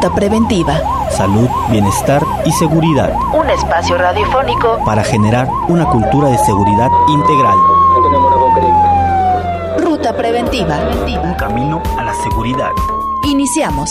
Ruta Preventiva. Salud, bienestar y seguridad. Un espacio radiofónico para generar una cultura de seguridad integral. Ruta Preventiva. Un camino a la seguridad. Iniciamos.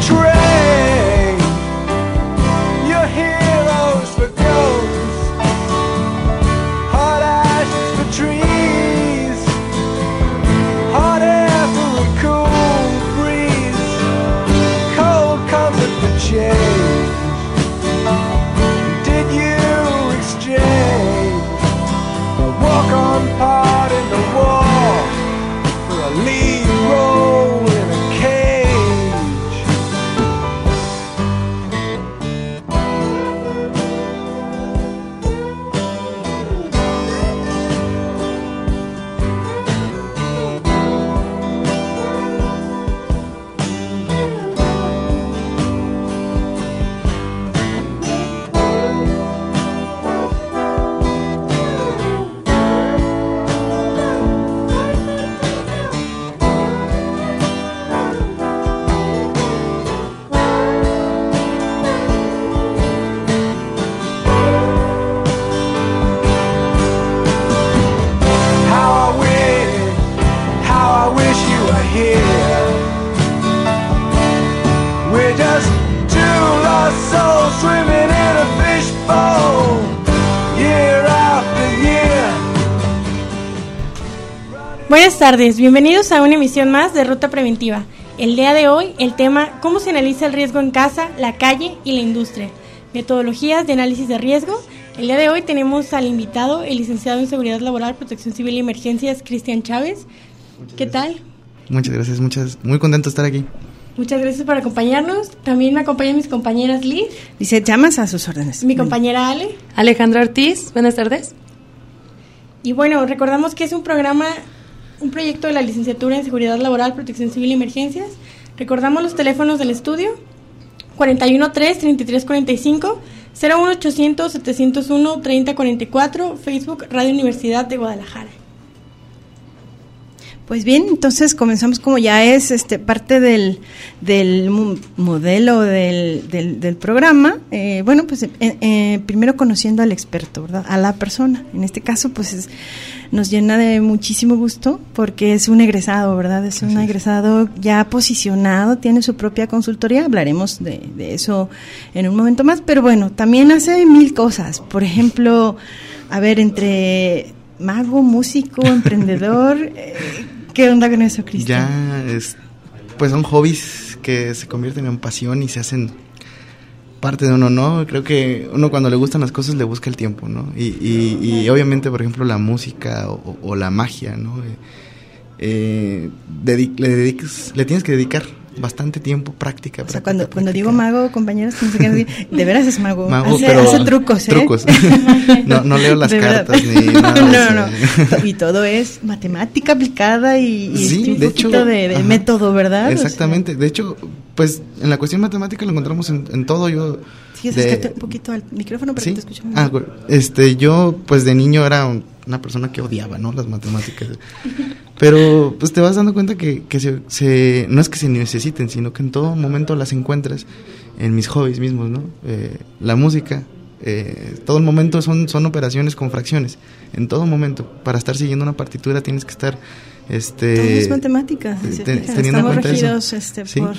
trail tardes, bienvenidos a una emisión más de Ruta Preventiva. El día de hoy, el tema cómo se analiza el riesgo en casa, la calle y la industria. Metodologías de análisis de riesgo. El día de hoy tenemos al invitado, el licenciado en Seguridad Laboral, Protección Civil y Emergencias, Cristian Chávez. ¿Qué tal? Muchas gracias, muchas, muy contento de estar aquí. Muchas gracias por acompañarnos. También me acompañan mis compañeras Liz. Dice, llamas a sus órdenes. Mi compañera Ale. Alejandra Ortiz, buenas tardes. Y bueno, recordamos que es un programa un proyecto de la licenciatura en Seguridad Laboral, Protección Civil y Emergencias. Recordamos los teléfonos del estudio 413-3345, 01800-701-3044, Facebook Radio Universidad de Guadalajara. Pues bien, entonces comenzamos como ya es este parte del, del modelo del, del, programa. Eh, bueno, pues eh, eh, primero conociendo al experto, ¿verdad? A la persona. En este caso, pues nos llena de muchísimo gusto porque es un egresado, ¿verdad? Es un egresado ya posicionado, tiene su propia consultoría. Hablaremos de, de eso en un momento más. Pero bueno, también hace mil cosas. Por ejemplo, a ver, entre mago, músico, emprendedor. ¿Qué onda con eso, Cristian? Ya, es, pues son hobbies que se convierten en pasión y se hacen parte de uno, ¿no? Creo que uno cuando le gustan las cosas le busca el tiempo, ¿no? Y, y, obviamente, por ejemplo, la música o, la magia, ¿no? Eh, eh, le, le tienes que dedicar bastante tiempo, práctica. O sea, práctica, cuando, cuando práctica. digo mago, compañeros, no sé qué de veras es mago. Mago, hace, pero hace trucos, ¿eh? trucos. no, no leo las De verdad. cartas ni nada no, no, no. Y todo es matemática aplicada y, y Sí, un de poquito hecho, de, de método, ¿verdad? O sea, Exactamente. De hecho, pues en la cuestión matemática lo encontramos en, en todo. Yo Sí, de- un poquito al micrófono para ¿Sí? que te escuchemos. Ah, este, yo, pues de niño era un- una persona que odiaba, ¿no? Las matemáticas. Pero, pues te vas dando cuenta que, que se, se- no es que se necesiten, sino que en todo momento las encuentras en mis hobbies mismos, ¿no? Eh, la música, eh, todo el momento son, son operaciones con fracciones. En todo momento. Para estar siguiendo una partitura tienes que estar, este... Todo es matemática. si te- teniendo Estamos regidos este, Sí, por.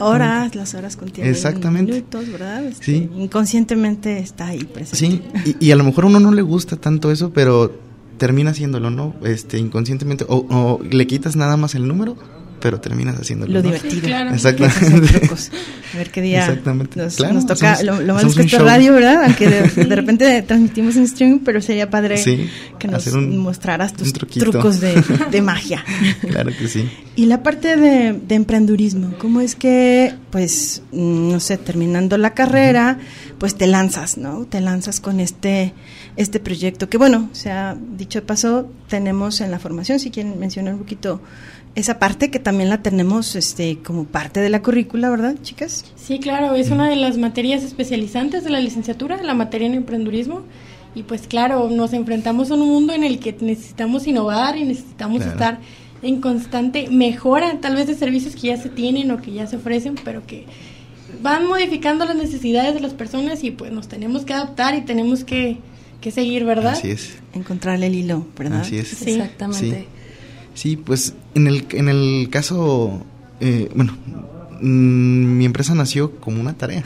Horas, las horas contienen Exactamente. minutos, ¿verdad? Este, Sí. Inconscientemente está ahí presente. Sí, y, y a lo mejor a uno no le gusta tanto eso, pero termina haciéndolo, ¿no? Este, inconscientemente, o, o le quitas nada más el número, pero terminas haciéndolo. Lo ¿no? divertido. claro. Exactamente. A ver qué día Exactamente. nos, Claro, nos toca. hacemos- lo, lo malo es que un esto es show. radio, ¿verdad? Aunque de, de repente transmitimos en streaming, pero sería padre Sí, que nos un- mostraras tus trucos de, de magia. Claro que sí. Y la parte de, de emprendurismo, ¿cómo es que, pues, mm, no sé, terminando la carrera, pues te lanzas, ¿no? Te lanzas con este, este proyecto, que bueno, o sea, dicho de paso, tenemos en la formación, si quieren mencionar un poquito esa parte, que también la tenemos este, como parte de la currícula, ¿verdad, chicas? Sí, claro, es una de las materias especializantes de la licenciatura, la materia en emprendurismo. Y pues claro, nos enfrentamos a un mundo en el que necesitamos innovar y necesitamos Claro. estar en constante mejora, tal vez de servicios que ya se tienen o que ya se ofrecen, pero que van modificando las necesidades de las personas y pues nos tenemos que adaptar y tenemos que, que seguir, ¿verdad? Así es. Encontrarle el hilo, ¿verdad? Así es. Sí. Exactamente. Sí, pues en el, en el caso, eh, bueno, mm, mi empresa nació como una tarea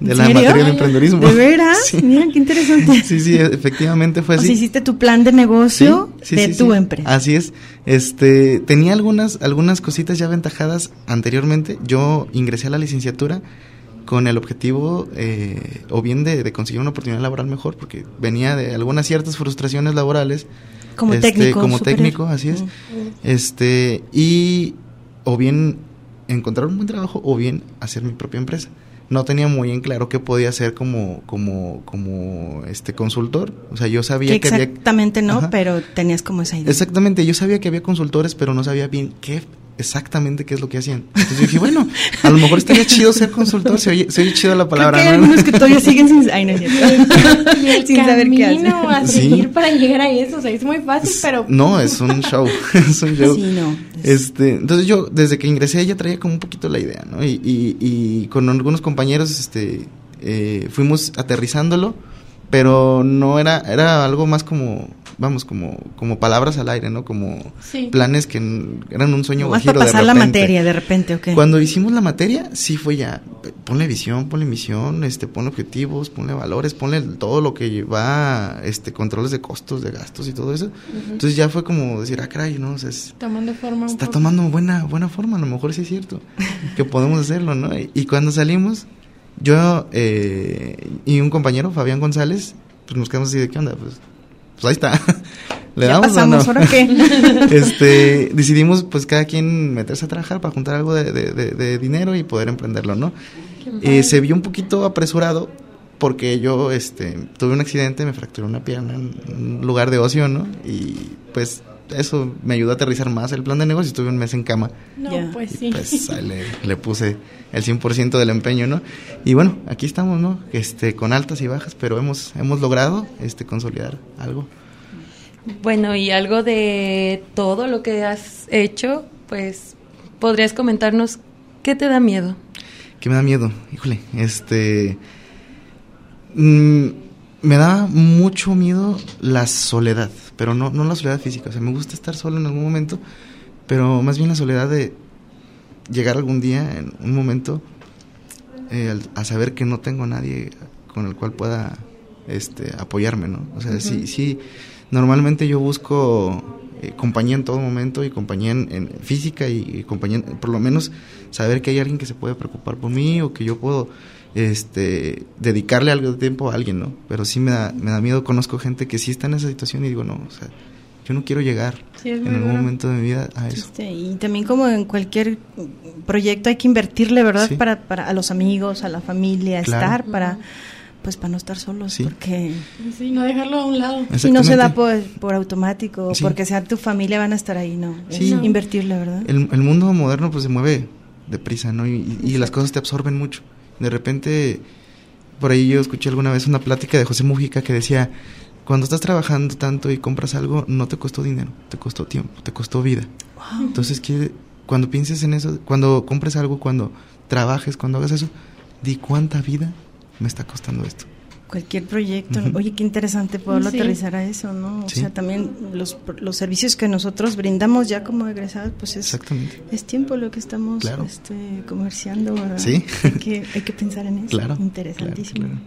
de ¿En la serio? materia de emprendedurismo. ¿De veras? Sí. Mira, qué interesante. Sí, sí, efectivamente fue O así. sea, hiciste tu plan de negocio Sí, sí, de sí, tu sí. empresa. Así es. Este, tenía algunas, algunas cositas ya aventajadas anteriormente. Yo ingresé a la licenciatura con el objetivo eh, o bien de, de conseguir una oportunidad laboral mejor, porque venía de algunas ciertas frustraciones laborales. Como este, técnico Como superior. técnico, así es. Mm. Este, y o bien encontrar un buen trabajo o bien hacer mi propia empresa. No tenía muy en claro qué podía hacer como, como, como este consultor. O sea, yo sabía Que que, había exactamente no, Ajá. pero tenías como esa idea. Exactamente, yo sabía que había consultores, pero no sabía bien qué exactamente qué es lo que hacían. Entonces yo dije, bueno, a lo mejor estaría chido ser consultor, se oye, se oye chido la Creo palabra, que hay ¿no? algunos que todavía siguen sin, ay, no, el sin saber qué a hacen. Sí. seguir para llegar a eso, o sea, es muy fácil, pero No, es un show, es un show. Sí, no. es- Este, entonces yo desde que ingresé ya traía como un poquito la idea, ¿no? Y, y, y con algunos compañeros, este, eh, fuimos aterrizándolo, pero no era, era algo más como, vamos, como, como palabras al aire, ¿no? Como Sí. planes que eran un sueño Más para de pasar la repente. materia de repente, ¿ok? Cuando hicimos la materia, sí fue ya, ponle visión, ponle misión, este, ponle objetivos, ponle valores, ponle todo lo que lleva, este, controles de costos, de gastos y todo eso. Entonces ya fue como decir, ah, caray, no, o sea, es- tomando forma está poco. tomando buena, buena forma, a lo mejor sí es cierto, que podemos hacerlo, ¿no? Y, y cuando salimos, yo eh, y un compañero, Fabián González, pues nos quedamos así de, ¿qué onda? Pues, pues ahí está. ¿Le Ya damos pasamos, o no? ¿ahora qué? este, decidimos pues cada quien meterse a trabajar para juntar algo de, de- de- de dinero y poder emprenderlo, ¿no? Eh, se vio un poquito apresurado porque yo este, tuve un accidente, me fracturé una pierna en un lugar de ocio, ¿no? Y pues eso me ayudó a aterrizar más el plan de negocio, estuve un mes en cama No, pues y sí. pues ahí le, le puse el 100% del empeño, ¿no? Y bueno, aquí estamos, ¿no? Este, con altas y bajas, pero hemos, hemos logrado este, consolidar algo. Bueno, y algo de todo lo que has hecho, pues, ¿podrías comentarnos qué te da miedo? que me da miedo, híjole, este mm, me da mucho miedo la soledad, pero no, no la soledad física, o sea, me gusta estar solo en algún momento, pero más bien la soledad de llegar algún día, en un momento, eh, a saber que no tengo a nadie con el cual pueda este, apoyarme, ¿no? O sea, sí, sí, normalmente yo busco eh, compañía en todo momento y compañía en, en física y, y compañía, por lo menos saber que hay alguien que se puede preocupar por mí o que yo puedo este dedicarle algo de tiempo a alguien, ¿no? Pero sí me da, me da miedo, conozco gente que sí está en esa situación y digo, no, o sea, yo no quiero llegar Sí, en algún momento de mi vida a eso. Este, y también como en cualquier proyecto hay que invertirle, ¿verdad? Sí. Para, para a los amigos, a la familia, Claro. estar para pues para no estar solos, Sí. porque Sí, no dejarlo a un lado. si no se da por, por automático, Sí. porque sea tu familia van a estar ahí, no, Sí. es invertirle, ¿verdad? El, el mundo moderno pues se mueve deprisa, ¿no? Y, y las cosas te absorben mucho. De repente, por ahí yo escuché alguna vez una plática de José Mujica que decía, cuando estás trabajando tanto y compras algo, no te costó dinero, te costó tiempo, te costó vida. Entonces, quiere- cuando pienses en eso, cuando compres algo, cuando trabajes, cuando hagas eso, di cuánta vida me está costando esto. Cualquier proyecto. Oye, qué interesante poderlo Sí. aterrizar a eso, ¿no? O Sí. sea, también los, los servicios que nosotros brindamos ya como egresados, pues es, Exactamente. es tiempo lo que estamos Claro. este, comerciando, ¿verdad? Sí. Hay que, hay que pensar en eso. Claro. Interesantísimo. claro,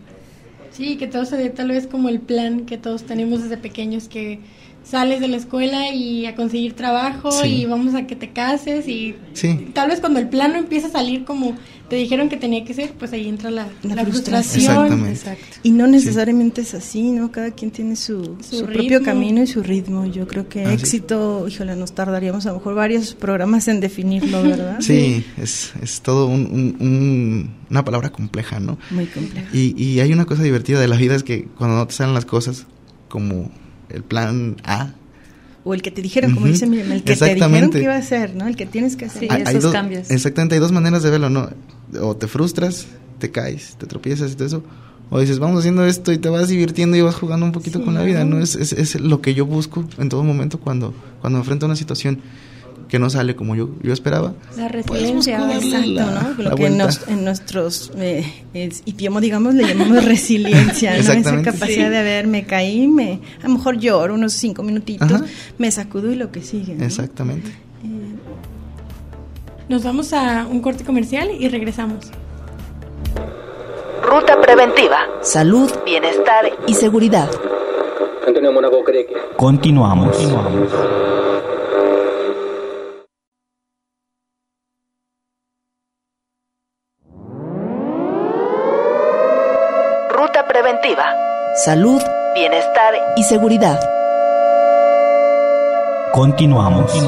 Sí, que todo se dé tal vez como el plan que todos tenemos desde pequeños, que sales de la escuela y a conseguir trabajo Sí. y vamos a que te cases y Sí. tal vez cuando el plan no empieza a salir como te dijeron que tenía que ser, pues ahí entra la, La la frustración. frustración. Exactamente. Exacto. Y no necesariamente es así, ¿no? Cada quien tiene su, Su su propio camino y su ritmo. Yo creo que Ah, sí. éxito, híjole, nos tardaríamos a lo mejor varios programas en definirlo, ¿verdad? Sí, es, es todo un- un- un- una palabra compleja, ¿no? Muy complejo. Y, y hay una cosa divertida de la vida es que cuando no te salen las cosas como el plan A, O el que te dijeron, como Ujú. dice Miriam, el que te dijeron que iba a hacer, ¿no? El que tienes que hacer. Sí, hay, esos cambios. Exactamente, hay dos maneras de verlo, ¿no? O te frustras, te caes, te tropiezas y todo eso. O dices, vamos haciendo esto y te vas divirtiendo y vas jugando un poquito Sí, con la vida, ¿no? ¿no? Es, es, es lo que yo busco en todo momento cuando, cuando me enfrento a una situación que no sale como yo, yo esperaba. La Pues resiliencia. Exacto, la- ¿no? Lo que nos- en nuestros eh, es- idioma, digamos, le llamamos resiliencia, ¿no? Esa capacidad de ver, me caí, me, a lo mejor lloro unos cinco minutitos, Ajá. me sacudo y lo que sigue. ¿no? Exactamente. Nos vamos a un corte comercial y regresamos. Ruta preventiva. Salud, bienestar y seguridad. Antonio Mónaco cree que Continuamos. Salud, bienestar y seguridad. Continuamos. Hoy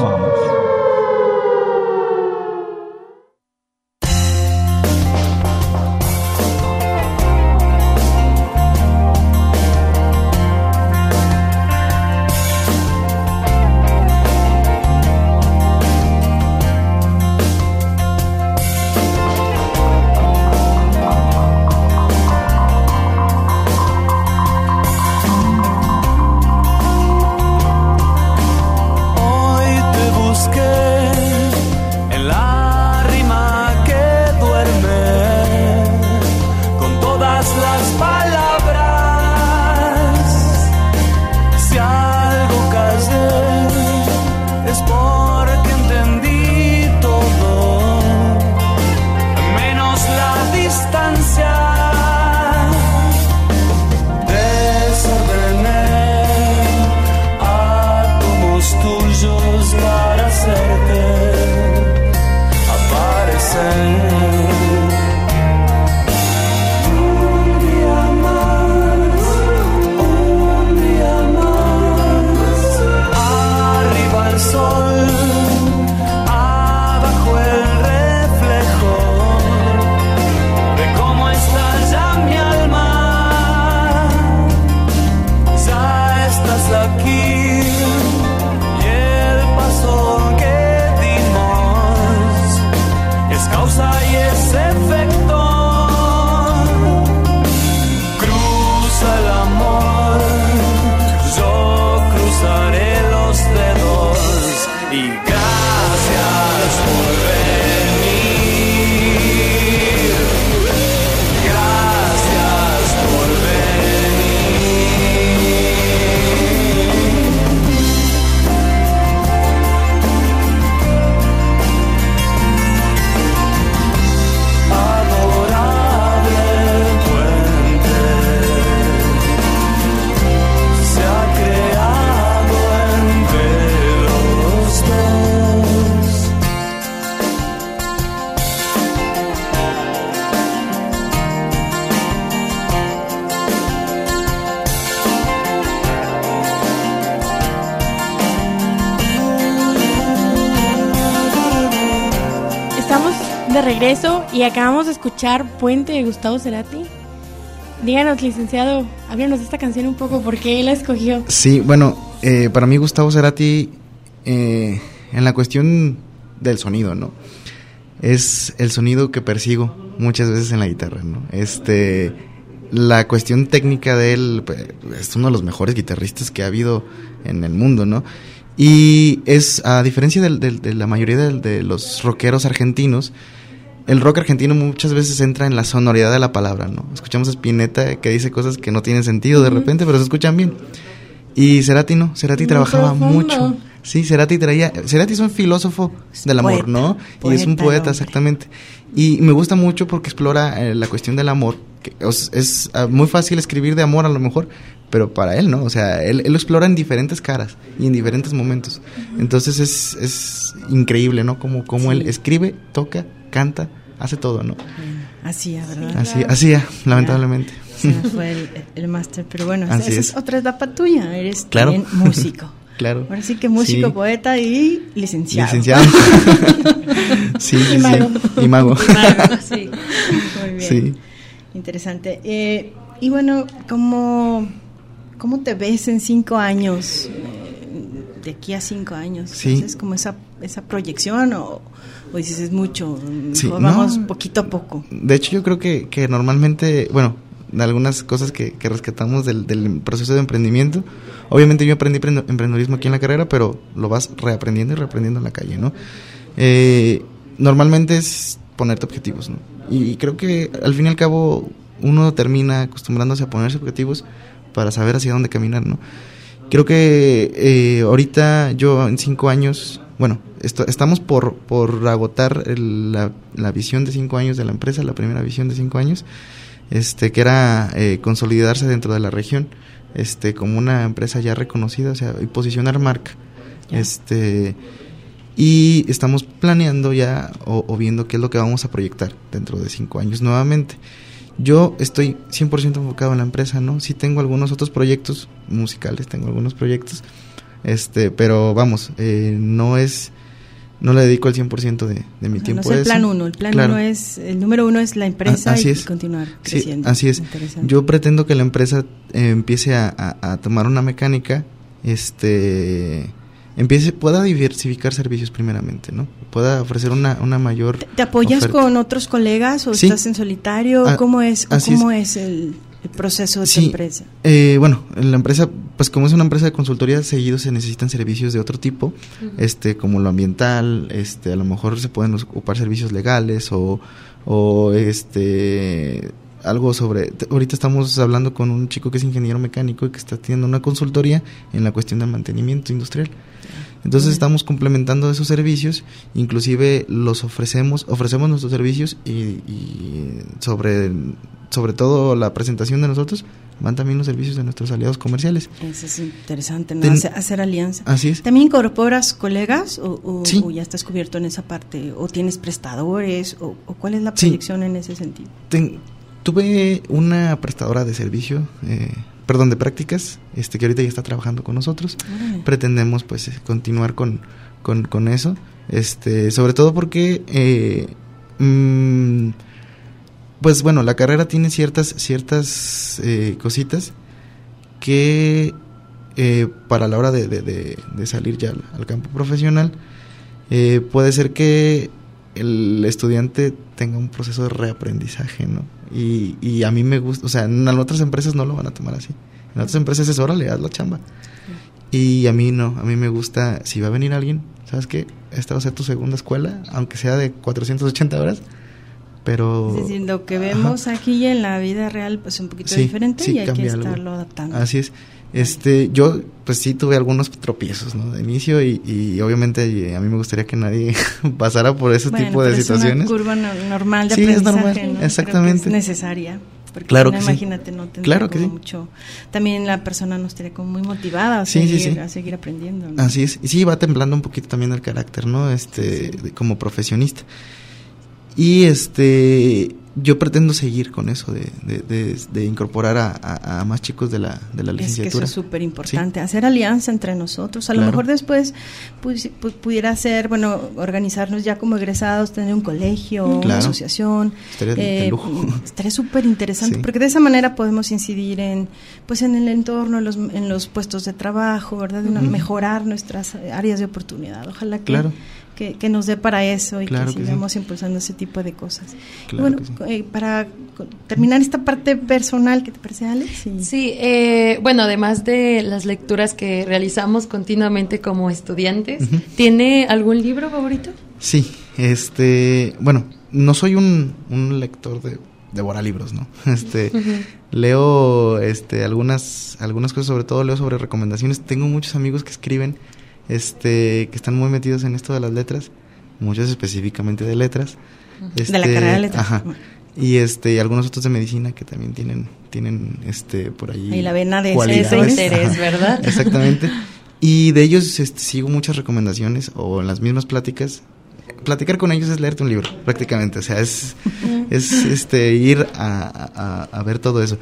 y acabamos de escuchar Puente de Gustavo Cerati. Díganos, licenciado, háblanos de esta canción un poco, ¿por qué la escogió? Sí, bueno, eh, para mí Gustavo Cerati, eh, en la cuestión del sonido, ¿no? Es el sonido que persigo muchas veces en la guitarra, ¿no? Este, la cuestión técnica de él pues, es uno de los mejores guitarristas que ha habido en el mundo, ¿no? Y es, a diferencia del- de, la mayoría del- de, los rockeros argentinos, el rock argentino muchas veces entra en la sonoridad de la palabra, ¿no? Escuchamos a Spinetta que dice cosas que no tienen sentido de repente, pero se escuchan bien. Y Cerati no, Cerati Muy trabajaba profundo. mucho. Sí, Cerati traía, Cerati es un filósofo del amor, poeta, ¿no? y es un poeta, exactamente. Y me gusta mucho porque explora eh, la cuestión del amor. Que es es, ah, muy fácil escribir de amor a lo mejor, pero para él, ¿no? O sea, él, él lo explora en diferentes caras y en diferentes momentos. Entonces es, es increíble, ¿no? Como, como él escribe, toca, canta, hace todo, ¿no? Así, ¿verdad? Así, así, ya, lamentablemente. Se me fue el, el máster, pero bueno, esa, es. es otra etapa tuya, eres Claro. también músico. Claro. Ahora sí que músico, Sí. poeta y licenciado. Licenciado. sí, sí, sí. mago. Y mago. Sí. Muy bien. Sí. Interesante. Eh, y bueno, ¿cómo, ¿cómo te ves en cinco años? Eh, de aquí a cinco años. Sí. ¿Haces como esa, esa proyección o, o dices es mucho? Sí, vamos no. poquito a poco. De hecho, yo creo que, que normalmente, bueno, de algunas cosas que, que rescatamos del, del proceso de emprendimiento. Obviamente yo aprendí emprendedurismo aquí en la carrera, pero lo vas reaprendiendo y reaprendiendo en la calle, ¿no? Eh, normalmente es ponerte objetivos, ¿no? Y creo que al fin y al cabo uno termina acostumbrándose a ponerse objetivos para saber hacia dónde caminar, ¿no? Creo que eh, ahorita yo en cinco años, bueno, esto- estamos por, por agotar el- la, la visión de cinco años de la empresa, la primera visión de cinco años, este, que era eh, consolidarse dentro de la región, este, como una empresa ya reconocida, o sea, y posicionar marca, este, y estamos planeando ya o, o viendo qué es lo que vamos a proyectar dentro de cinco años nuevamente. Yo estoy 100% enfocado en la empresa, ¿no? Sí tengo algunos otros proyectos musicales, tengo algunos proyectos, este, pero vamos, eh, no es, no le dedico el 100% de, de mi O sea, tiempo no es el plan uno, el plan Claro. uno es, el número uno es la empresa así y, es. continuar Sí, creciendo. así es. Yo pretendo que la empresa eh, empiece a, a- a tomar una mecánica, este, empiece, pueda diversificar servicios primeramente, ¿no? Pueda ofrecer una, una mayor. ¿Te, te apoyas oferta. con otros colegas o Sí. estás en solitario? Ah, ¿Cómo es, cómo es. el, el proceso de tu Sí. empresa? Eh, bueno, en la empresa, pues como es una empresa de consultoría, seguido se necesitan servicios de otro tipo, este, como lo ambiental, este, a lo mejor se pueden ocupar servicios legales o, o este, algo sobre, ahorita estamos hablando con un chico que es ingeniero mecánico y que está teniendo una consultoría en la cuestión del mantenimiento industrial. Entonces estamos complementando esos servicios, inclusive los ofrecemos, ofrecemos nuestros servicios y, y sobre, sobre todo la presentación de nosotros van también los servicios de nuestros aliados comerciales. Eso es interesante, ¿no? Ten- hacer, hacer alianza. Así es. ¿También incorporas colegas o, o- Sí. o ya estás cubierto en esa parte? ¿O tienes prestadores? ¿O, o cuál es la Sí. proyección en ese sentido? Ten- tuve una prestadora de servicio, eh, perdón, de prácticas, este que ahorita ya está trabajando con nosotros. Pretendemos pues eh, continuar con, con, con eso, este, sobre todo porque eh, mm, pues bueno, la carrera tiene ciertas, ciertas eh, cositas que eh, para la hora de, de- de- de salir ya al, al campo profesional, eh, puede ser que el estudiante tenga un proceso de reaprendizaje, ¿no? Y, y a mí me gusta, o sea, en otras empresas no lo van a tomar así. En otras empresas es órale, haz la chamba. Y a mí no, a mí me gusta, si va a venir alguien, ¿sabes qué? Esta va a ser tu segunda escuela, aunque sea de 480 horas, pero... Es decir, lo que vemos aquí en la vida real pues es un poquito Sí, diferente sí, y hay que estarlo adaptando. Así es. Este, yo pues sí tuve algunos tropiezos, ¿no? De inicio y, y obviamente a mí me gustaría que nadie pasara por ese Bueno, tipo de pero situaciones. Es una curva no- normal de Sí, es aprendizaje, normal, ¿no? Creo exactamente. que es necesaria. Porque Claro no, que sí. imagínate, no tendría Claro que sí. mucho. También la persona no estaría como muy motivada a, Sí, sí, seguir, sí. a seguir aprendiendo. ¿no? Así es. Y sí, va temblando un poquito también el carácter, ¿no? Este, de- como profesionista. Y este, yo pretendo seguir con eso de, de, de- de incorporar a, a- a más chicos de la, de la Es que eso licenciatura. es súper importante, hacer alianza entre nosotros. A lo mejor después pues, pu- pudiera ser, bueno, organizarnos ya como egresados, tener un colegio, una asociación. Estaría Estaría súper interesante, Sí. porque de esa manera podemos incidir en, pues, en el entorno, en los, en los puestos de trabajo, ¿verdad? De una- mejorar nuestras eh, áreas de oportunidad. Ojalá que, Claro. Que, que nos dé para eso y Claro que que sí. sigamos impulsando ese tipo de cosas. Y Claro bueno, sí. eh, para terminar esta parte personal, ¿qué te parece, Alex? Y- Sí, eh, bueno, además de las lecturas que realizamos continuamente como estudiantes. ¿tiene algún libro favorito? Sí, este, bueno, no soy un, un lector de devora libros, ¿no? Este, leo, este, algunas, algunas cosas, sobre todo leo sobre recomendaciones. Tengo muchos amigos que escriben, este, que están muy metidos en esto de las letras, muchos específicamente de letras. De la Este, carrera de letras. Ajá. Y este, y algunos otros de medicina que también tienen, tienen, este, por ahí. Ahí la vena de ese- interés, Ajá. ¿verdad? Exactamente. Y de ellos este, sigo muchas recomendaciones o en las mismas pláticas. Platicar con ellos es leerte un libro, prácticamente. O sea, es, es este, ir a, a- a ver todo eso.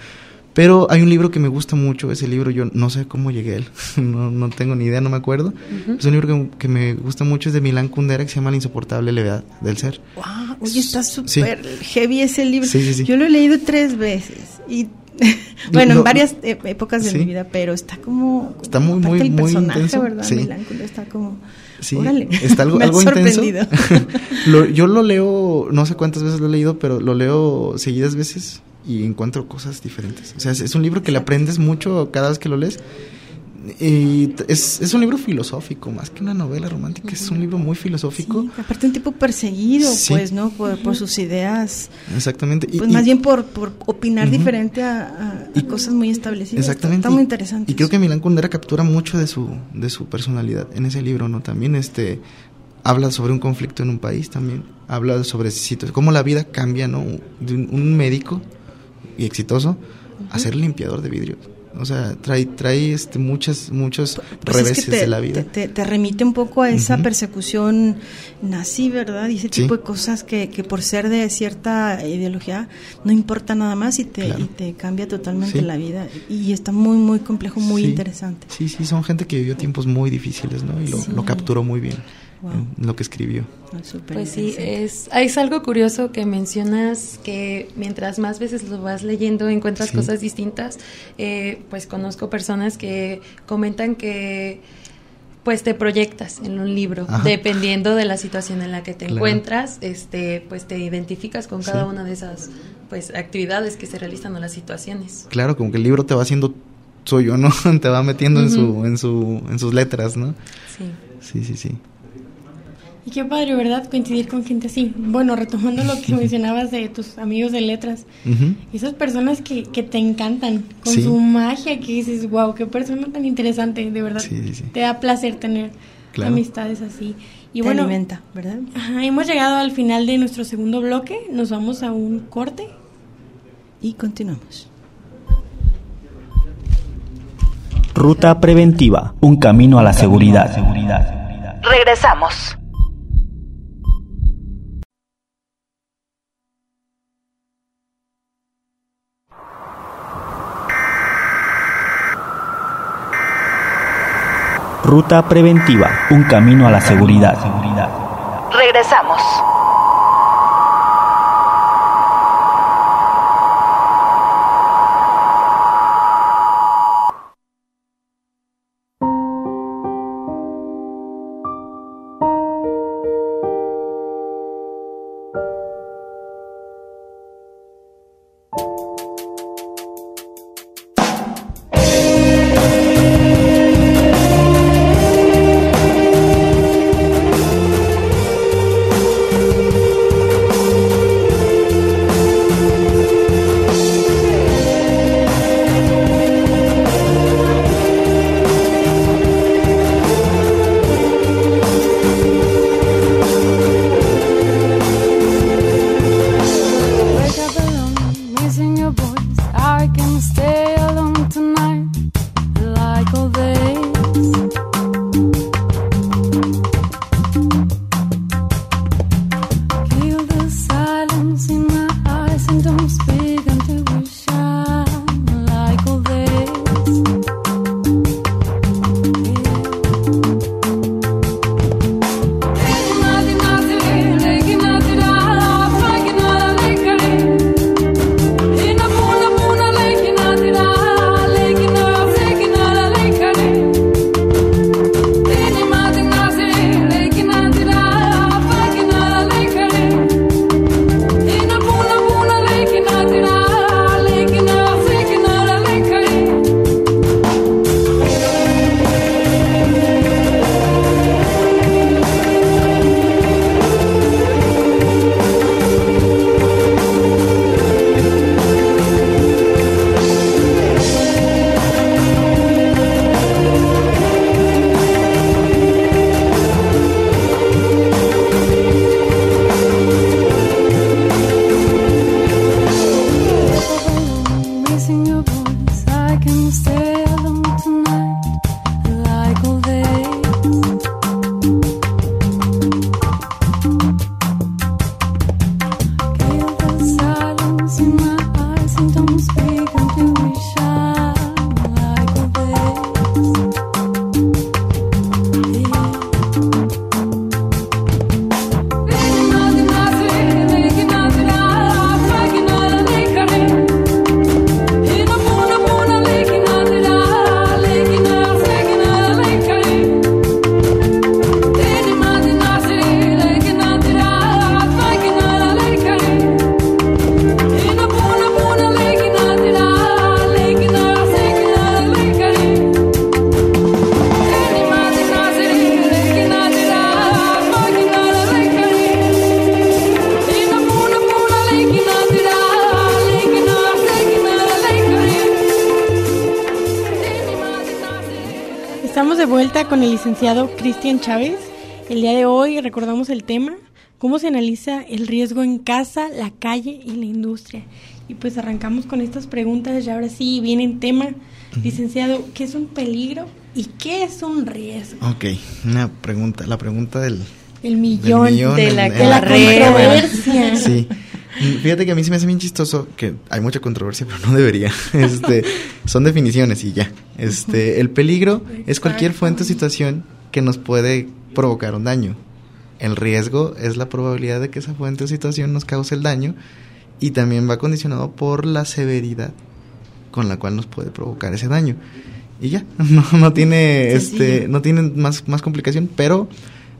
Pero hay un libro que me gusta mucho. Ese libro yo no sé cómo llegué a él. No, no tengo ni idea, no me acuerdo. Es un libro que, que me gusta mucho. Es de Milán Kundera que se llama La insoportable levedad del ser. Wow, oye, está Sí. súper heavy ese libro. Sí, sí, sí. Yo lo he leído tres veces y bueno, en varias e- épocas de Sí. mi vida, pero está como Está muy, muy, el muy intenso. ¿verdad? Sí. Milán Kundera está como Sí, órale. está algo, Me algo intenso. Lo- yo lo leo, no sé cuántas veces lo he leído, pero lo leo seguidas veces y encuentro cosas diferentes. O sea, es, es un libro que le aprendes mucho cada vez que lo lees. Y es, es un libro filosófico, más que una novela romántica, es un libro muy filosófico. Sí, aparte un tipo perseguido, Sí. pues, ¿no? Por, por sus ideas, Exactamente. Y- pues y- más bien por, por opinar diferente a, cosas muy establecidas. Exactamente. Está muy interesante. Y creo que Milán Kundera captura mucho de su, de su personalidad en ese libro, ¿no? También este habla sobre un conflicto en un país también. Habla sobre cómo la vida cambia, ¿no? De un, un médico y exitoso a ser limpiador de vidrios. O sea, trae, trae este, muchas, muchos Pues es que reveses te, de la vida. Te, te- te remite un poco a esa persecución nazi, ¿verdad? Y ese Sí. tipo de cosas que, que por ser de cierta ideología no importa nada más y te, Claro. y te cambia totalmente Sí. la vida. Y está muy, muy complejo, muy Sí. interesante. Sí, sí, son gente que vivió tiempos muy difíciles, ¿no? Y lo capturó muy bien Wow. en lo que escribió. Pues sí, es, es algo curioso que mencionas que mientras más veces lo vas leyendo encuentras Sí. cosas distintas. Eh, pues conozco personas que comentan que pues te proyectas en un libro, Ajá. dependiendo de la situación en la que te Claro. encuentras, este, pues te identificas con cada Sí. una de esas pues actividades que se realizan o las situaciones. Claro, como que el libro te va haciendo suyo, ¿no? te va metiendo en su, en su, en sus letras, ¿no? Sí. Sí, sí, sí. Y qué padre, ¿verdad? Coincidir con gente así. Bueno, retomando lo que mencionabas de tus amigos de letras. Esas personas que, que te encantan con Sí. su magia, que dices, wow, qué persona tan interesante, de verdad. Sí, sí, sí. Te da placer tener Claro. amistades así. Y Te bueno, alimenta, ¿verdad? ajá, hemos llegado al final de nuestro segundo bloque. Nos vamos a un corte. Y continuamos. Ruta preventiva, un camino a la seguridad. Regresamos. Ruta preventiva, un camino a la seguridad. Regresamos. Con el licenciado Cristian Chávez. El día de hoy recordamos el tema, cómo se analiza el riesgo en casa, la calle y la industria. Y pues arrancamos con estas preguntas y ahora sí viene el tema. Licenciado, ¿qué es un peligro y qué es un riesgo? Ok, una pregunta, la pregunta del, El millón, millón de la de la controversia. Sí. Fíjate que a mí se me hace bien chistoso que hay mucha controversia, pero no debería. Este, son definiciones y ya. Este, el peligro es cualquier fuente o situación que nos puede provocar un daño. El riesgo es la probabilidad de que esa fuente o situación nos cause el daño y también va condicionado por la severidad con la cual nos puede provocar ese daño. Y ya, no, no tiene este no tiene más más complicación, pero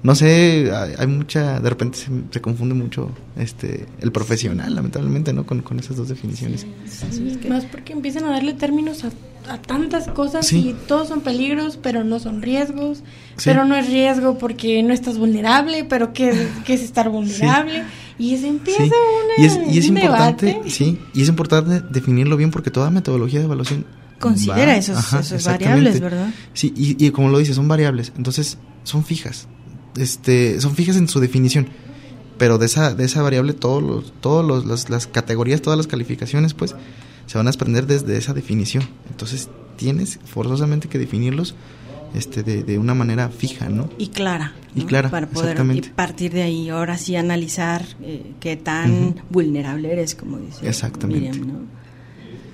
no sé, hay, hay mucha de repente se, se confunde mucho este el profesional, lamentablemente, ¿no? Con, con esas dos definiciones. Sí, más porque empiezan a darle términos a, a tantas cosas Sí. y todos son peligros, pero no son riesgos. Sí. Pero no es riesgo porque no estás vulnerable, pero ¿qué, es- qué es estar vulnerable? Y se empieza una, Y es, y es un importante, debate. sí, y es importante definirlo bien porque toda metodología de evaluación Considera va- esos, ajá, esos variables, ¿verdad? Sí, y, y como lo dice, son variables, entonces son fijas. Este, son fijas en su definición. Pero de esa, de esa variable, todos los, todos los, las, las categorías, todas las calificaciones, pues, se van a desprender desde esa definición. Entonces, tienes forzosamente que definirlos este, de, de una manera fija, ¿no? Y clara. Y clara, Para poder exactamente. partir de ahí, ahora sí analizar eh, qué tan vulnerable eres, como dice Exactamente. Miriam, ¿no?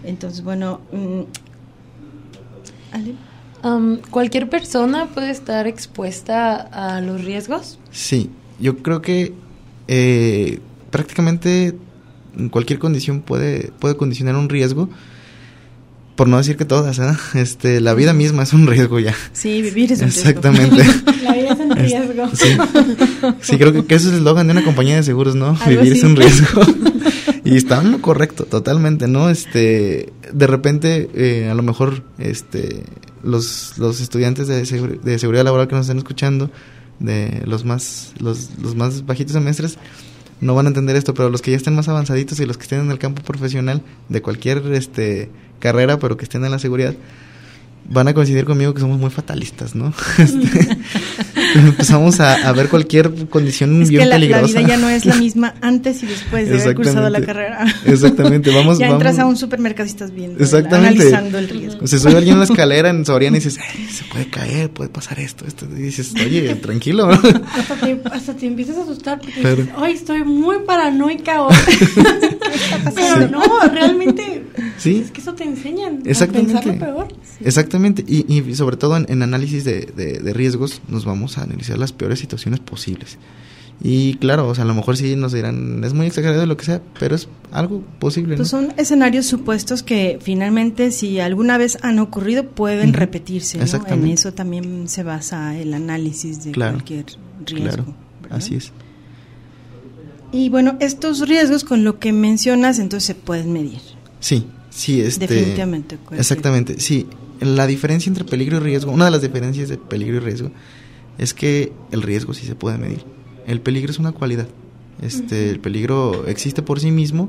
Entonces, bueno, mm, Ale, ¿Cualquier persona puede estar expuesta a los riesgos? Sí, yo creo que eh, prácticamente en cualquier condición puede, puede condicionar un riesgo. Por no decir que todas, ¿eh? Este, la vida misma es un riesgo ya. sí, vivir es un riesgo. Exactamente. La vida es un riesgo. Sí, sí creo que, que eso es el eslogan de una compañía de seguros, ¿no? Algo Vivir es un riesgo. y está en lo correcto, totalmente, ¿no? Este, de repente, eh, a lo mejor, este, los, los estudiantes de, de seguridad laboral que nos están escuchando, de los más, los, los más bajitos semestres, no van a entender esto, pero los que ya estén más avanzaditos y los que estén en el campo profesional de cualquier, este, carrera, pero que estén en la seguridad, van a coincidir conmigo que somos muy fatalistas, ¿no? Este, empezamos a, a ver cualquier condición Es bien que la, la peligrosa. vida ya no es la misma antes y después de haber cursado la carrera. Exactamente, vamos- ya entras vamos- a un supermercado y estás viendo, Exactamente. analizando el riesgo. Se sube alguien a una escalera en Soriana y dices, "Ay, se puede caer, puede pasar esto, esto. Y dices, oye, tranquilo. ¿no? Hasta te, hasta te empiezas a asustar porque Claro. dices, ay, estoy muy paranoica hoy. Pero Sí. no, realmente Sí. es que eso te enseñan Exactamente. a pensar lo peor. Exactamente, y, y sobre todo en, en análisis de, de- de riesgos nos vamos a analizar las peores situaciones posibles. Y claro, o sea, a lo mejor sí nos dirán, es muy exagerado lo que sea, pero es algo posible. ¿no? Pues son escenarios supuestos que finalmente si alguna vez han ocurrido pueden repetirse, ¿no? En eso también se basa el análisis de Claro, cualquier riesgo. Claro, ¿verdad? así es. Y bueno, estos riesgos con lo que mencionas entonces se pueden medir. Sí, sí, este... Definitivamente, cualquier- Exactamente, sí. La diferencia entre peligro y riesgo, una de las diferencias de peligro y riesgo, es que el riesgo sí se puede medir. El peligro es una cualidad. Este, el peligro existe por sí mismo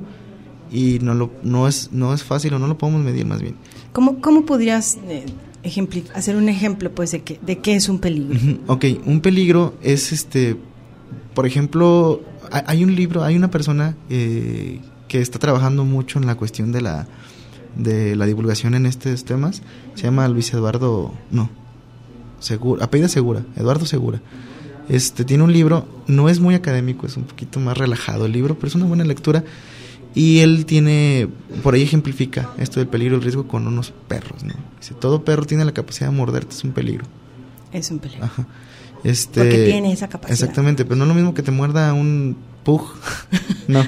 y no lo, no es, no es fácil o no lo podemos medir más bien. ¿Cómo, cómo podrías eh, hacer un ejemplo pues de, que, de qué es un peligro? Ujú, Ok, un peligro es este, por ejemplo, ha- hay un libro, hay una persona eh, que está trabajando mucho en la cuestión de la de la divulgación en estos temas. Se llama Luis Eduardo, no, Segura, apellida Segura, Eduardo Segura. Este tiene un libro, no es muy académico, es un poquito más relajado el libro, pero es una buena lectura. Y él tiene, por ahí ejemplifica esto del peligro y el riesgo con unos perros, ¿no? Dice, todo perro tiene la capacidad de morderte, es un peligro. Es un peligro. Ajá. Este, Porque tiene esa capacidad. Exactamente, pero no es lo mismo que te muerda un pug, no,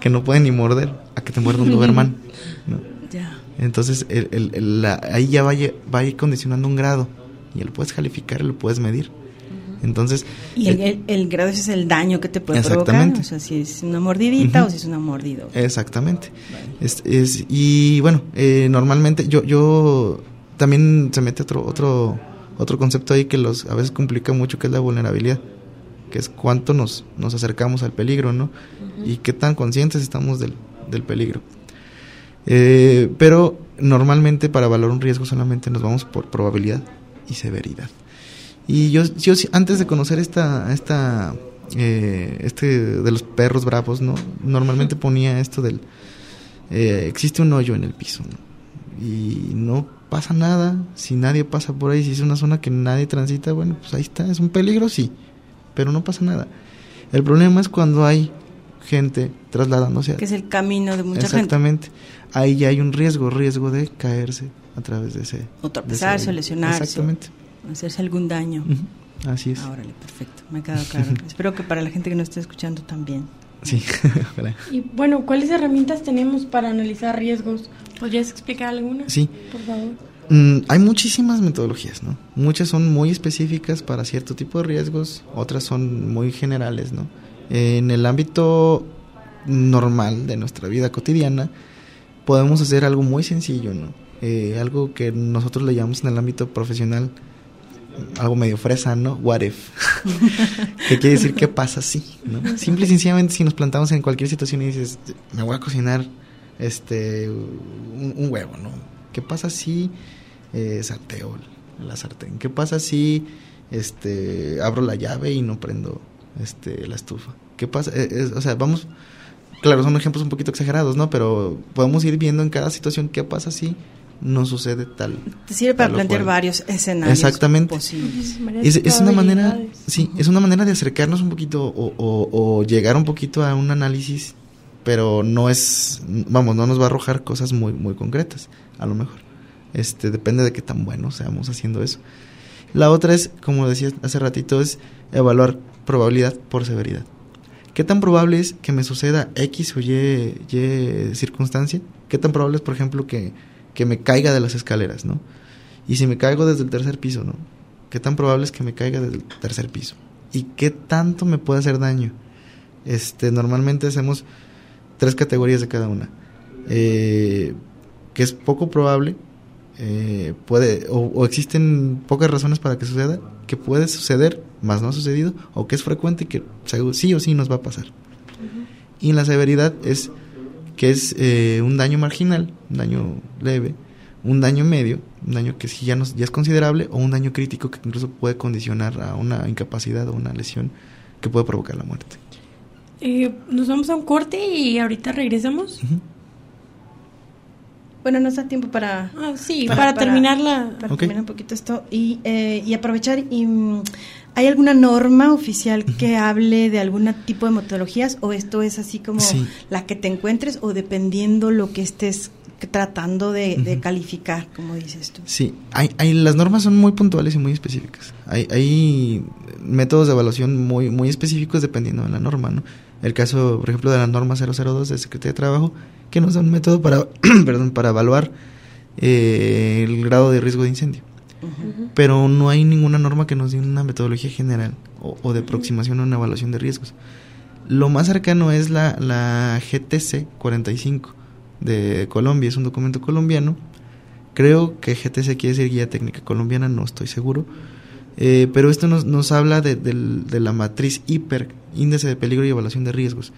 que no puede ni morder, a que te muerda un Doberman. ¿no? Ya. Entonces, el, el- el- la- ahí ya va, va a ir condicionando un grado y lo puedes calificar y lo puedes medir. Entonces, Y el, eh, el- el grado ese es el daño que te puede provocar. O sea, si es una mordidita o si es una mordida. Exactamente. Es, es- y bueno, eh, normalmente yo, yo también se mete otro, otro, otro concepto ahí que los a veces complica mucho, que es la vulnerabilidad, que es cuánto nos, nos acercamos al peligro, ¿no? Y qué tan conscientes estamos del, del peligro. Eh, pero normalmente para valorar un riesgo solamente nos vamos por probabilidad y severidad. Y yo, yo antes de conocer esta, esta, eh, este de los perros bravos, ¿no? Normalmente ponía esto del, eh, existe un hoyo en el piso, ¿no? Y no pasa nada, si nadie pasa por ahí, si es una zona que nadie transita, bueno, pues ahí está, es un peligro, sí, pero no pasa nada. El problema es cuando hay gente trasladándose. a- Que es el camino de mucha gente. Exactamente. Ahí ya hay un riesgo, riesgo de caerse a través de ese. O tropezarse, o lesionarse. Exactamente. Hacerse algún daño. Ujú, Así es. Órale, perfecto. Me ha quedado claro. Espero que para la gente que nos esté escuchando también. Sí, ojalá. Y bueno, ¿cuáles herramientas tenemos para analizar riesgos? ¿Podrías explicar alguna? Sí. Por favor. Mm, hay muchísimas metodologías, ¿no? Muchas son muy específicas para cierto tipo de riesgos, otras son muy generales, ¿no? En el ámbito normal de nuestra vida cotidiana, podemos hacer algo muy sencillo, ¿no? Eh, algo que nosotros le llamamos en el ámbito profesional algo medio fresa, ¿no? What if? que quiere decir qué pasa si, ¿no? Simple y sencillamente si nos plantamos en cualquier situación y dices, me voy a cocinar este un, huevo, ¿no? ¿Qué pasa si eh, salteo la sartén? ¿Qué pasa si este abro la llave y no prendo este la estufa? ¿Qué pasa? Eh, es- o sea, vamos claro, son ejemplos un poquito exagerados, ¿no? Pero podemos ir viendo en cada situación qué pasa si no sucede tal. Te sirve para plantear cual. varios escenarios Exactamente. posibles. Es, es una manera, sí, es una manera de acercarnos un poquito o, o- o llegar un poquito a un análisis, pero no es, vamos, no nos va a arrojar cosas muy, muy concretas, a lo mejor. Este, depende de qué tan buenos seamos haciendo eso. La otra es, como decías hace ratito, es evaluar probabilidad por severidad. ¿Qué tan probable es que me suceda X o Y, circunstancia? ¿Qué tan probable es, por ejemplo, que, que me caiga de las escaleras, ¿no? Y si me caigo desde el tercer piso, ¿no? ¿Qué tan probable es que me caiga desde el tercer piso? ¿Y qué tanto me puede hacer daño? Este, normalmente hacemos tres categorías de cada una. Eh, que es poco probable, eh, puede, o, o existen pocas razones para que suceda, que puede suceder, más no ha sucedido, o que es frecuente y que sí o sí nos va a pasar. Y la severidad es que es eh, un daño marginal, un daño leve, un daño medio, un daño que sí ya, nos, ya es considerable, o un daño crítico que incluso puede condicionar a una incapacidad o una lesión que puede provocar la muerte. Eh, nos vamos a un corte y ahorita regresamos. Bueno, nos da tiempo para... Ah, sí, para, terminar la... para terminar un poquito esto y, eh, y aprovechar. Y, mm, ¿Hay alguna norma oficial que hable de algún tipo de metodologías o esto es así como Sí. la que te encuentres o dependiendo lo que estés tratando de, calificar, como dices tú? Sí, hay, hay, las normas son muy puntuales y muy específicas. Hay, hay métodos de evaluación muy, muy específicos dependiendo de la norma, ¿no? El caso, por ejemplo, de la norma 002 de Secretaría de Trabajo, que nos da un método para, perdón, para evaluar eh, el grado de riesgo de incendio. Pero no hay ninguna norma que nos dé una metodología general o, o de aproximación a una evaluación de riesgos. Lo más cercano es la, la GTC 45 de Colombia, es un documento colombiano. Creo que GTC quiere decir Guía Técnica Colombiana, no estoy seguro. Eh, pero esto nos, nos habla de, del- de la matriz hiper, índice de peligro y evaluación de riesgos.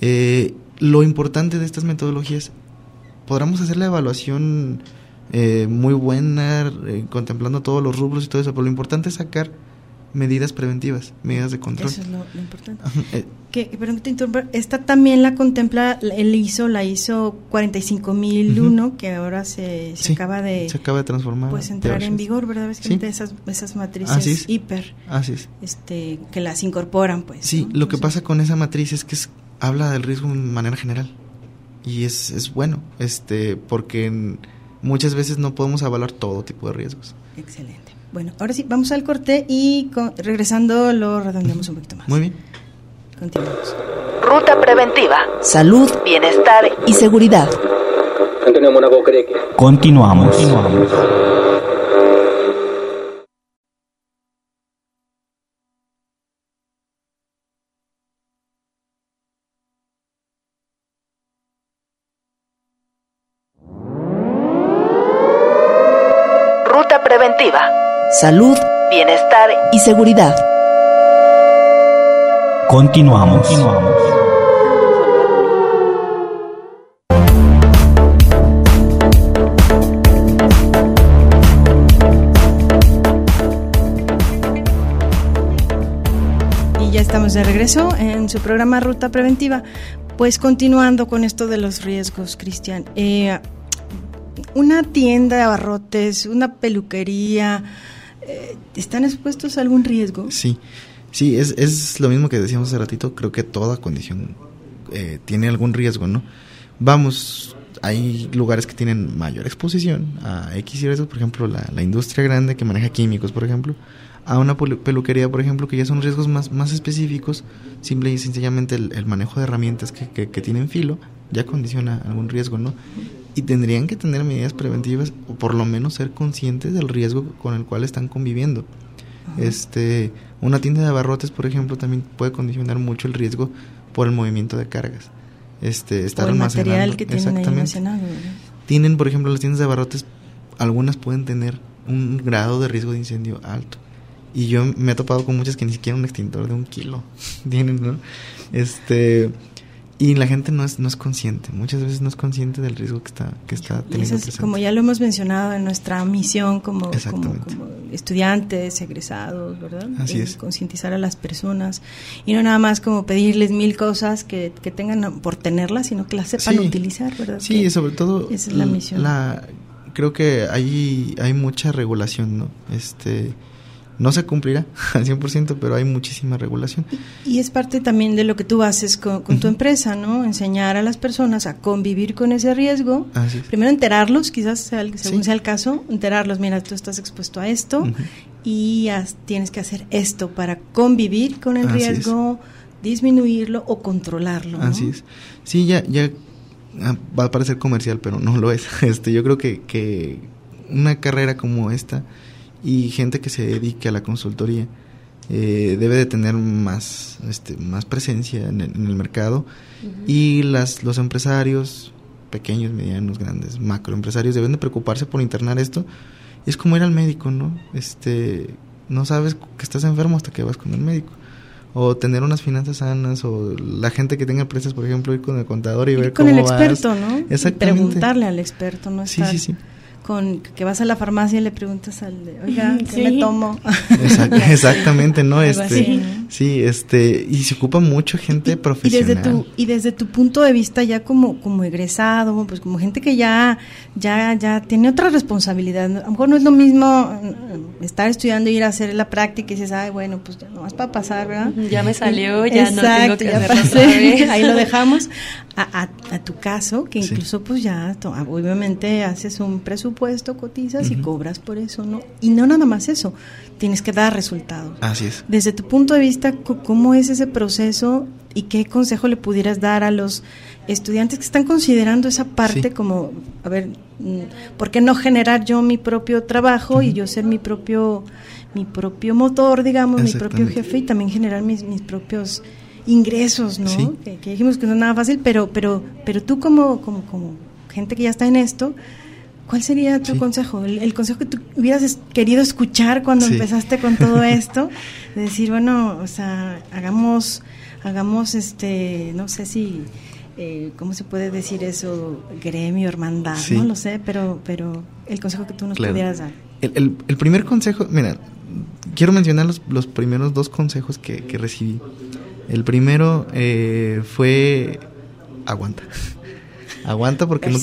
Eh, lo importante de estas metodologías, podremos hacer la evaluación eh, muy buena, eh, contemplando todos los rubros y todo eso, pero lo importante es sacar medidas preventivas, medidas de control. Eso es lo, lo importante. Eh, Que, perdón esta también la contempla el ISO, la ISO 45001, que ahora se, se Sí, acaba de se acaba de transformar. pues entrar en vigor, ¿verdad? Ves que Sí. esas, esas matrices Así es. hiper, Así es. este, que las incorporan, pues. Sí, ¿no? lo que pasa con esa matriz es que es- habla del riesgo de manera general. Y es, es bueno, este, porque en- muchas veces no podemos evaluar todo tipo de riesgos. Excelente. Bueno, ahora sí, vamos al corte y con- regresando lo redondeamos un poquito más. Muy bien. Continuamos. Ruta preventiva. Salud, bienestar y seguridad. Antonio Mónaco cree que Continuamos. Salud, bienestar y seguridad. Continuamos. ya estamos de regreso en su programa Ruta Preventiva. Pues continuando con esto de los riesgos, Cristian. Eh, una tienda de abarrotes, una peluquería, eh, ¿están expuestos a algún riesgo? Sí, sí, es, es lo mismo que decíamos hace ratito. Creo que toda condición eh, tiene algún riesgo, ¿no? Vamos, hay lugares que tienen mayor exposición a X riesgos, por ejemplo, la, la industria grande que maneja químicos, por ejemplo a una peluquería, por ejemplo, que ya son riesgos más, más específicos, simple y sencillamente el, manejo de herramientas que, que, tienen filo ya condiciona algún riesgo, ¿no? Y tendrían que tener medidas preventivas o por lo menos ser conscientes del riesgo con el cual están conviviendo. Este, una tienda de abarrotes, por ejemplo, también puede condicionar mucho el riesgo por el movimiento de cargas. Este, estar el material que tienen Exactamente. Tienen, por ejemplo, las tiendas de abarrotes, algunas pueden tener un grado de riesgo de incendio alto. Y yo me he topado con muchas que ni siquiera un extintor de un kilo tienen, ¿no? Este, y la gente no es, no es consciente, muchas veces no es consciente del riesgo que está, que está teniendo. es, como ya lo hemos mencionado en nuestra misión como, como, estudiantes, egresados, ¿verdad? Así es. Concientizar a las personas y no nada más como pedirles mil cosas que, que tengan por tenerlas, sino que las sepan utilizar, ¿verdad? Sí, sobre todo. Esa es la misión. La, creo que hay, hay mucha regulación, ¿no? Este no se cumplirá al 100%, pero hay muchísima regulación. Y es parte también de lo que tú haces con, tu empresa, ¿no? Enseñar a las personas a convivir con ese riesgo. Primero enterarlos, quizás según sea el caso, enterarlos, mira, tú estás expuesto a esto y tienes que hacer esto para convivir con el riesgo, disminuirlo o controlarlo. ¿no? Así es. Sí, ya, ya ah, va a parecer comercial, pero no lo es. Este, yo creo que, que una carrera como esta y gente que se dedique a la consultoría eh, debe de tener más este, más presencia en el, mercado. Y las los empresarios pequeños medianos grandes macroempresarios deben de preocuparse por internar esto. Es como ir al médico no este no sabes que estás enfermo hasta que vas con el médico. O tener unas finanzas sanas o la gente que tenga empresas por ejemplo ir con el contador y ver con el experto no exactamente. preguntarle al experto no sí sí sí con que vas a la farmacia y le preguntas al oiga qué me tomo exactamente no este sí este y se ocupa mucho gente profesional y desde tu y desde tu punto de vista ya como como egresado pues como gente que ya ya ya tiene otra responsabilidad a lo mejor no es lo mismo mm, estar estudiando y ir a hacer la práctica y dices ay bueno pues ya no más para pasar verdad ya me salió ya no tengo que ya pasé, ahí lo dejamos. A, a, tu caso que incluso pues ya obviamente haces un presupuesto puesto cotizas y cobras por eso, ¿no? Y no nada más eso, tienes que dar resultados. Así es. Desde tu punto de vista, ¿cómo es ese proceso y qué consejo le pudieras dar a los estudiantes que están considerando esa parte como, a ver, mm, ¿por qué no generar yo mi propio trabajo y yo ser mi propio mi propio motor, digamos, mi propio jefe y también generar mis, mis propios ingresos, ¿no? Que, dijimos que no es nada fácil, pero pero pero tú como como como gente que ya está en esto, ¿Cuál sería tu consejo? El, consejo que tú hubieras querido escuchar cuando empezaste con todo esto, de decir, bueno, o sea, hagamos, hagamos, este, no sé si, eh, ¿cómo se puede decir eso? Gremio, hermandad, no lo sé, pero, pero el consejo que tú nos pudieras dar. El, el, primer consejo, mira, quiero mencionar los, los primeros dos consejos que, que recibí. El primero eh, fue aguanta. Aguanta porque no,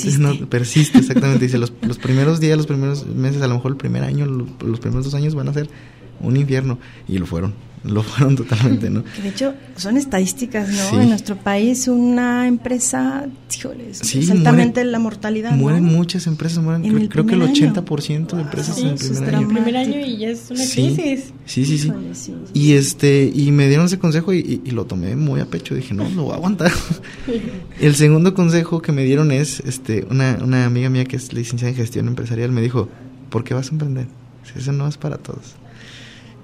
persiste, exactamente. Dice, los, los primeros días, los primeros meses, a lo mejor el primer año, los, primeros dos años van a ser un infierno. Y lo fueron, lo fueron totalmente, ¿no? de hecho, son estadísticas, ¿no? En nuestro país una empresa, híjoles, exactamente la mortalidad, Mueren muchas empresas, mueren, creo, que el 80% de empresas en el primer año. el primer año y ya es una crisis. Sí, sí, sí. y este, y me dieron ese consejo y, lo tomé muy a pecho, dije, no, lo voy a aguantar. el segundo consejo que me dieron es, este, una, una amiga mía que es licenciada en gestión empresarial me dijo, ¿por qué vas a emprender? Si eso no es para todos.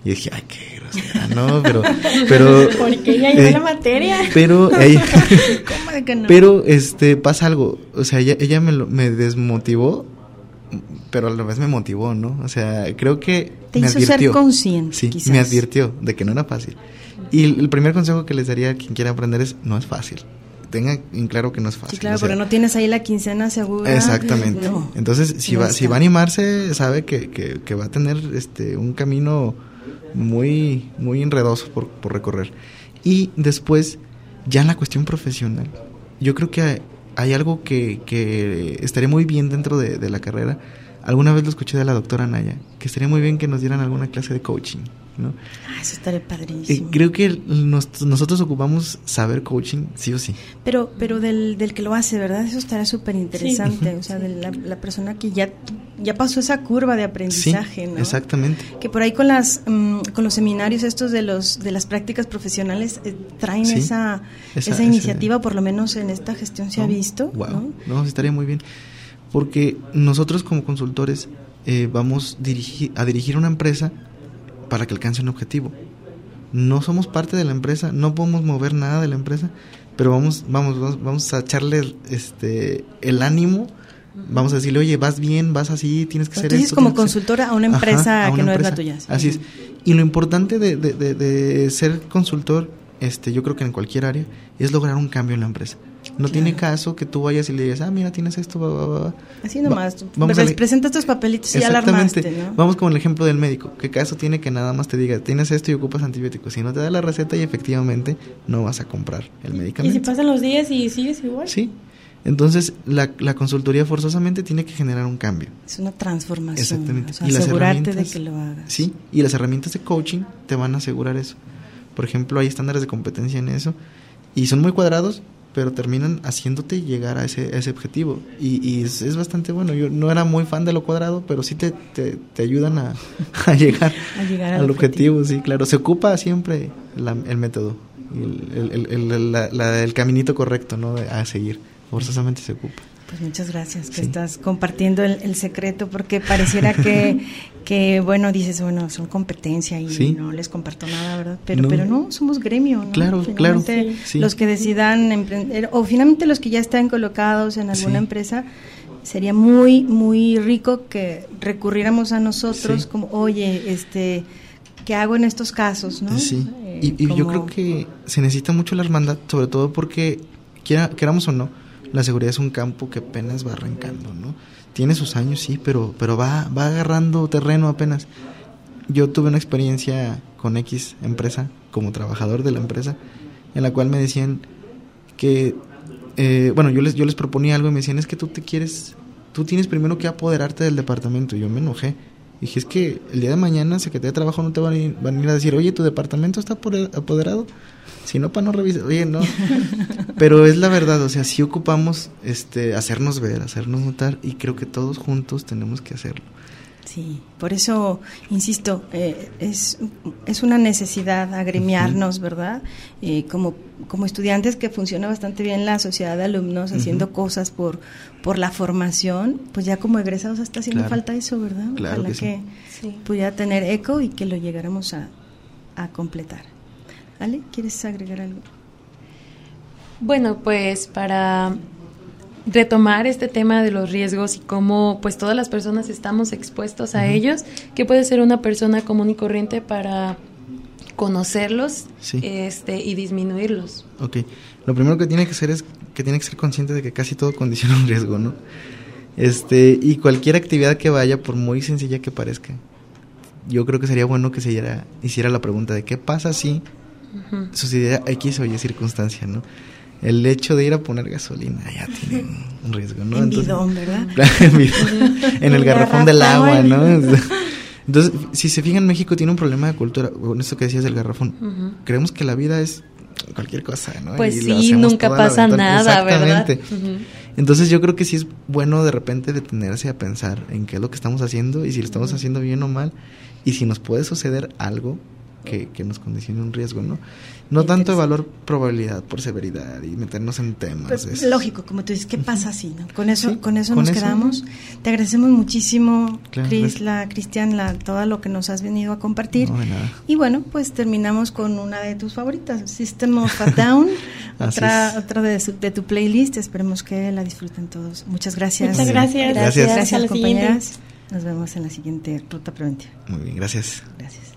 Y dije, ay, qué grosera, no, pero... pero Porque ella lleva la materia. Pero, ¿Cómo que no? Pero, este, pasa algo, o sea, ella, ella me, me desmotivó, pero a la vez me motivó, ¿no? O sea, creo que Te me hizo ser consciente, Sí, me advirtió de que no era fácil. Y el primer consejo que les daría a quien quiera aprender es, no es fácil tenga en claro que no es fácil. Sí, claro, pero no tienes ahí la quincena segura. Exactamente. Entonces, si va, si va a animarse, sabe que, que, que, va a tener este un camino muy, muy enredoso por, por recorrer. Y después, ya en la cuestión profesional, yo creo que hay, hay algo que, que estaría muy bien dentro de, de la carrera. Alguna vez lo escuché de la doctora Naya, que estaría muy bien que nos dieran alguna clase de coaching. ¿No? Ah, eso estaría Eh, padrísimo. creo que nos- nosotros ocupamos saber coaching, sí o sí. Pero, pero del, del que lo hace, ¿verdad? Eso estaría súper interesante. Sí. O sea, de la, la persona que ya, ya pasó esa curva de Sí, aprendizaje, ¿no? exactamente. Que por ahí con las mm, con los seminarios estos de los de las prácticas profesionales eh, traen Sí. esa, Esa- iniciativa, por lo menos en esta gestión se ha visto. Wow, ¿no? estaría muy bien. Porque nosotros como consultores eh, vamos dirigi- a dirigir una empresa para que alcance un objetivo. No somos parte de la empresa, no podemos mover nada de la empresa, pero vamos, vamos, vamos, vamos a echarle este el ánimo. Vamos a decirle, oye, vas bien, vas así, tienes que Pero hacer tú dices esto. como que hacer-". consultora a una empresa a que una no es la empresa. tuya, sí. Así es. Y lo importante de, de- de- de ser consultor, este, yo creo que en cualquier área, es lograr un cambio en la empresa. No tiene caso que tú vayas y le digas, ah, mira, tienes esto, va, va, va, va". Así nomás, tú vamos a les le- presentas tus papelitos y ya ¿no? Vamos con el ejemplo del médico. ¿Qué caso tiene que nada más te diga, tienes esto y ocupas antibióticos? Si no te da la receta y efectivamente no vas a comprar el Y medicamento. si pasan los días y sigues igual. Sí. Entonces, la, la consultoría forzosamente tiene que generar un cambio. Es una transformación. Exactamente. o sea, y las asegurarte de que lo hagas. Sí, y las herramientas de coaching te van a asegurar eso. Por ejemplo, hay estándares de competencia en eso y son muy cuadrados, pero terminan haciéndote llegar a ese, a ese objetivo. Y, y es, es bastante bueno. Yo no era muy fan de lo cuadrado, pero sí te, te, te ayudan a, a llegar, A llegar al al objetivo. Sí, claro. Se ocupa siempre la- el método, el, el- el- el- la- la- el caminito correcto ¿no? a seguir. Forzosamente se ocupa. Pues muchas gracias que Sí. estás compartiendo el, el secreto porque pareciera que, que, bueno, dices, bueno, son competencia y Sí. no les comparto nada, ¿verdad? Pero No. pero no somos gremio, ¿no? Claro, Finalmente, claro. Sí. Los que decidan emprender, o finalmente los que ya están colocados en alguna empresa, sería muy, muy rico que recurriéramos a nosotros como, oye, este... ¿Qué hago en estos casos? ¿no? Sí, Eh, y, y yo creo que se necesita mucho la hermandad, sobre todo porque, quiera, queramos o no, la seguridad es un campo que apenas va arrancando, ¿no? Tiene sus años, sí, pero, pero va, va agarrando terreno apenas. Yo tuve una experiencia con X empresa, como trabajador de la empresa, en la cual me decían que, eh, bueno, yo les, yo les proponía algo y me decían, es que tú te quieres, tú tienes primero que apoderarte del departamento. Y yo me enojé. Dije, es que el día de mañana Secretaría de Trabajo no te van a, ir, a ir a decir, oye, tu departamento está apode- apoderado. Si no, para no revisar. Oye, no. Pero es la verdad, o sea, sí ocupamos este, hacernos ver, hacernos notar y creo que todos juntos tenemos que hacerlo. Sí, por eso, insisto, eh, es, es una necesidad agremiarnos, ¿verdad? Eh, como, como estudiantes que funciona bastante bien la sociedad de alumnos haciendo cosas por, por la formación, pues ya como egresados está haciendo Claro. falta eso, ¿verdad? Claro Ojalá que. Sí. pudiera tener eco y que lo llegáramos a, a completar. ¿Ale? ¿Quieres agregar algo? Bueno, pues para retomar este tema de los riesgos y cómo pues todas las personas estamos expuestos a ellos, ¿qué puede ser una persona común y corriente para conocerlos Sí. este y disminuirlos? Ok, lo primero que tiene que hacer es que tiene que ser consciente de que casi todo condiciona un riesgo, ¿no? Este, y cualquier actividad que vaya, por muy sencilla que parezca, yo creo que sería bueno que se hiciera, hiciera la pregunta de qué pasa si sucediera X o Y circunstancia, ¿no? El hecho de ir a poner gasolina ya tiene un riesgo, ¿no? en Entonces- bidón, ¿verdad? en bidón, en el garrafón del agua, ¿no? Entonces, si se fijan, México tiene un problema de cultura, con esto que decías del garrafón. Creemos que la vida es cualquier cosa, ¿no? Pues Y sí, nunca pasa nada, ¿verdad? Exactamente. Ujú. Entonces yo creo que sí es bueno de repente detenerse a pensar en qué es lo que estamos haciendo y si lo estamos haciendo bien o mal y si nos puede suceder algo que, que nos condicione un riesgo, ¿no? No tanto de valor probabilidad por severidad y meternos en temas. Pues, es- lógico, como tú dices, ¿qué pasa así? No? Con eso, Sí, con eso con nos eso. quedamos. Te agradecemos muchísimo, Claro, Cris, gracias. la Cristian, la, todo lo que nos has venido a compartir. No, de nada. Y bueno, pues terminamos con una de tus favoritas, System of a Down, otra, otra de, su- de tu playlist. Esperemos que la disfruten todos. Muchas gracias. Muchas gracias. Gracias. Hasta Gracias, la siguiente. compañeras. Nos vemos en la siguiente ruta preventiva. Muy bien, gracias. Gracias.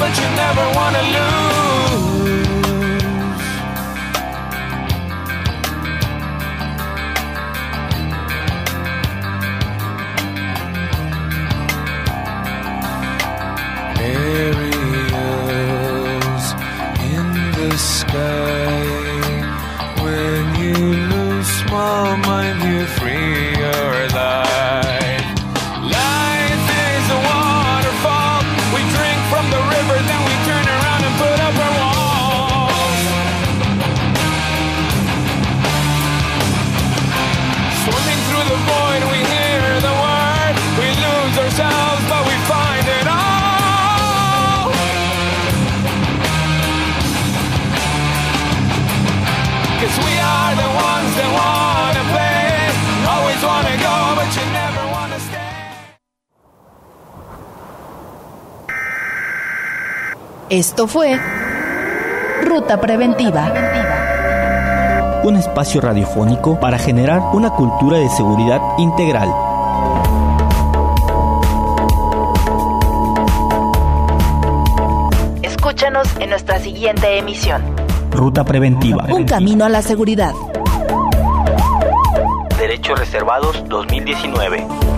But you never wanna lose. Esto fue Ruta Preventiva. Un espacio radiofónico para generar una cultura de seguridad integral. Escúchanos en nuestra siguiente emisión. Ruta Preventiva. Un camino a la seguridad. Derechos Reservados 2019.